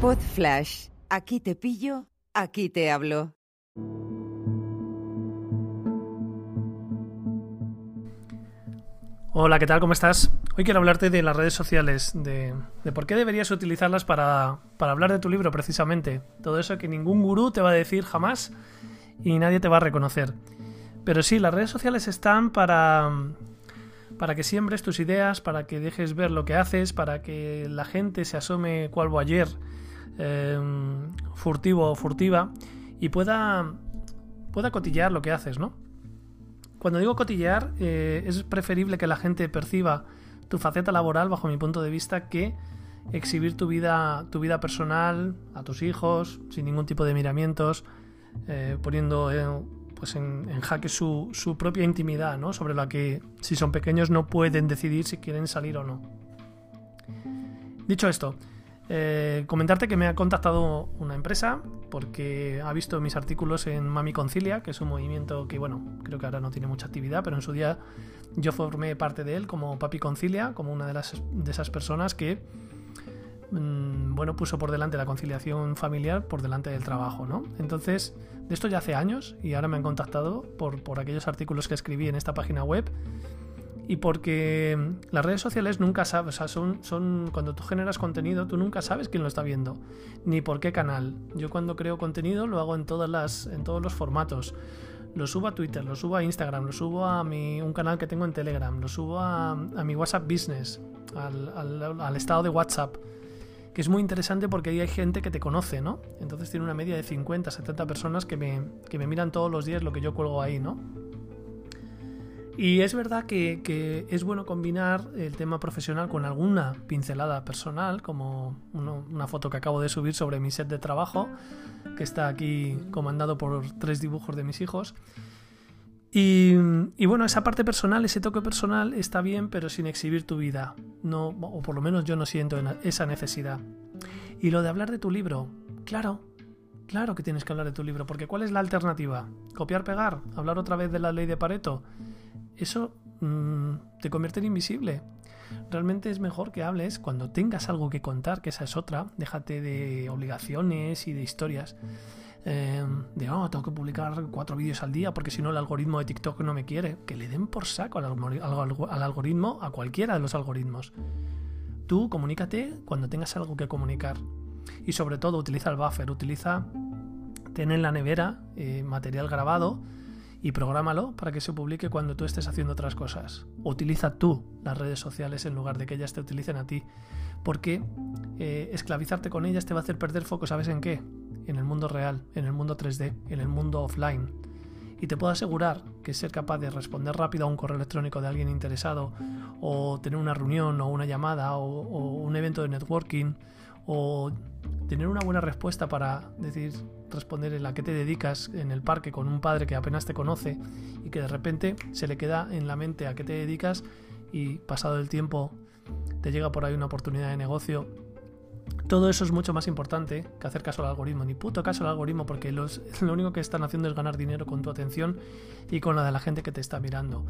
Pod Flash. Aquí te pillo, aquí te hablo. Hola, ¿qué tal? ¿Cómo estás? Hoy quiero hablarte de las redes sociales, de, de por qué deberías utilizarlas para, para, hablar de tu libro precisamente. Todo eso que ningún gurú te va a decir jamás y nadie te va a reconocer. Pero sí, las redes sociales están para, para que siembres tus ideas, para que dejes ver lo que haces, para que la gente se asome cual ayer eh, furtivo o furtiva y pueda, pueda cotillear lo que haces, ¿no? Cuando digo cotillear, eh, es preferible que la gente perciba tu faceta laboral, bajo mi punto de vista, que exhibir tu vida, tu vida personal a tus hijos, sin ningún tipo de miramientos, eh, poniendo pues en, en jaque su, su, propia intimidad, ¿no? Sobre la que, si son pequeños, no pueden decidir si quieren salir o no. Dicho esto, eh, comentarte que me ha contactado una empresa porque ha visto mis artículos en Mami Concilia, que es un movimiento que, bueno, creo que ahora no tiene mucha actividad, pero en su día yo formé parte de él como Papi Concilia, como una de, las, de esas personas que Mm, bueno, puso por delante la conciliación familiar por delante del trabajo, ¿no? Entonces, de esto ya hace años y ahora me han contactado por, por aquellos artículos que escribí en esta página web y porque las redes sociales nunca sabes, o sea, son, son cuando tú generas contenido, tú nunca sabes quién lo está viendo, ni por qué canal. Yo cuando creo contenido lo hago en todas las, en todos los formatos. Lo subo a Twitter, lo subo a Instagram, lo subo a mi, un canal que tengo en Telegram, lo subo a, a mi WhatsApp Business, al, al, al estado de WhatsApp que es muy interesante porque ahí hay gente que te conoce, ¿no? Entonces tiene una media de 50, 70 personas que me, que me miran todos los días lo que yo cuelgo ahí, ¿no? Y es verdad que, es bueno combinar el tema profesional con alguna pincelada personal, como una foto que acabo de subir sobre mi set de trabajo, que está aquí comandado por tres dibujos de mis hijos. Y, y, bueno, esa parte personal, ese toque personal está bien, pero sin exhibir tu vida. No, o por lo menos yo no siento esa necesidad. Y lo de hablar de tu libro, claro, claro que tienes que hablar de tu libro, porque ¿cuál es la alternativa? ¿Copiar, pegar? ¿Hablar otra vez de la ley de Pareto? Eso mmm, te convierte en invisible. Realmente es mejor que hables cuando tengas algo que contar, que esa es otra. Déjate de obligaciones y de historias eh, de, oh, tengo que publicar cuatro vídeos al día porque si no el algoritmo de TikTok no me quiere. Que le den por saco al, al, al algoritmo, a cualquiera de los algoritmos. Tú comunícate cuando tengas algo que comunicar. Y sobre todo utiliza el buffer, utiliza, ten en la nevera eh, material grabado y prográmalo para que se publique cuando tú estés haciendo otras cosas. Utiliza tú las redes sociales en lugar de que ellas te utilicen a ti. Porque eh, esclavizarte con ellas te va a hacer perder foco, ¿sabes en qué? en el mundo real, en el mundo 3D, en el mundo offline. Y te puedo asegurar que ser capaz de responder rápido a un correo electrónico de alguien interesado, o tener una reunión, o una llamada, o, o un evento de networking, o tener una buena respuesta para decir, responder en la que te dedicas en el parque con un padre que apenas te conoce y que de repente se le queda en la mente a qué te dedicas y pasado el tiempo te llega por ahí una oportunidad de negocio todo eso es mucho más importante que hacer caso al algoritmo. Ni puto caso al algoritmo porque los, lo único que están haciendo es ganar dinero con tu atención y con la de la gente que te está mirando.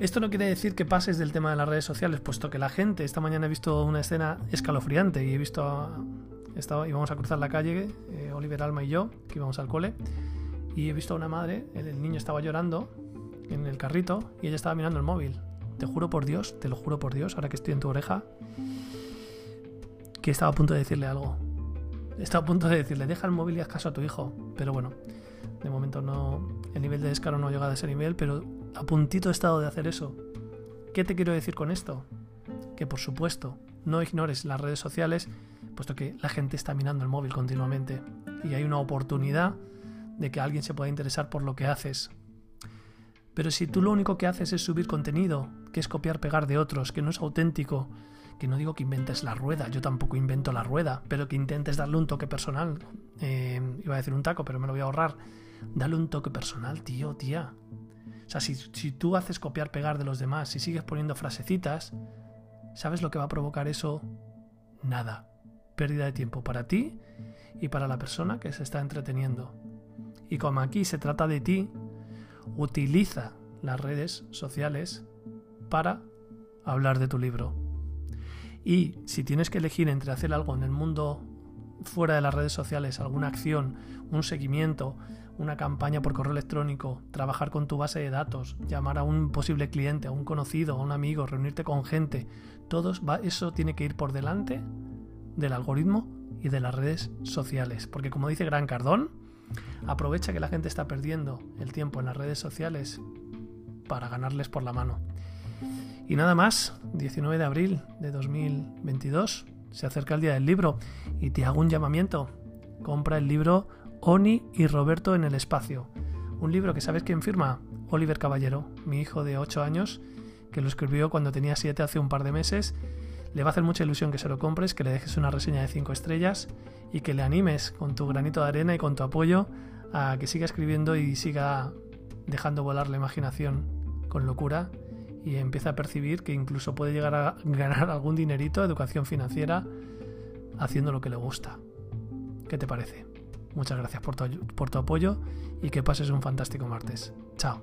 Esto no quiere decir que pases del tema de las redes sociales, puesto que la gente, esta mañana he visto una escena escalofriante y he visto, a, estaba, íbamos a cruzar la calle, eh, Oliver Alma y yo, que íbamos al cole, y he visto a una madre, el, el niño estaba llorando en el carrito y ella estaba mirando el móvil. Te juro por Dios, te lo juro por Dios, ahora que estoy en tu oreja, que estaba a punto de decirle algo. Estaba a punto de decirle, deja el móvil y haz caso a tu hijo. Pero bueno, de momento no. El nivel de descaro no ha llegado a ese nivel, pero a puntito he estado de hacer eso. ¿Qué te quiero decir con esto? Que por supuesto, no ignores las redes sociales, puesto que la gente está mirando el móvil continuamente. Y hay una oportunidad de que alguien se pueda interesar por lo que haces. Pero si tú lo único que haces es subir contenido, que es copiar pegar de otros, que no es auténtico, que no digo que inventes la rueda, yo tampoco invento la rueda, pero que intentes darle un toque personal. Eh, iba a decir un taco, pero me lo voy a ahorrar. Dale un toque personal, tío, tía. O sea, si, si tú haces copiar, pegar de los demás, si sigues poniendo frasecitas, ¿sabes lo que va a provocar eso? Nada. Pérdida de tiempo para ti y para la persona que se está entreteniendo. Y como aquí se trata de ti, utiliza las redes sociales para hablar de tu libro. Y si tienes que elegir entre hacer algo en el mundo fuera de las redes sociales, alguna acción, un seguimiento, una campaña por correo electrónico, trabajar con tu base de datos, llamar a un posible cliente, a un conocido, a un amigo, reunirte con gente, todo eso tiene que ir por delante del algoritmo y de las redes sociales. Porque como dice Gran Cardón, aprovecha que la gente está perdiendo el tiempo en las redes sociales para ganarles por la mano. Y nada más, 19 de abril de 2022, se acerca el día del libro y te hago un llamamiento. Compra el libro Oni y Roberto en el espacio. Un libro que sabes quién firma? Oliver Caballero, mi hijo de 8 años, que lo escribió cuando tenía 7 hace un par de meses. Le va a hacer mucha ilusión que se lo compres, que le dejes una reseña de 5 estrellas y que le animes con tu granito de arena y con tu apoyo a que siga escribiendo y siga dejando volar la imaginación con locura y empiece a percibir que incluso puede llegar a ganar algún dinerito, educación financiera, haciendo lo que le gusta. ¿Qué te parece? Muchas gracias por tu, por tu apoyo y que pases un fantástico martes. Chao.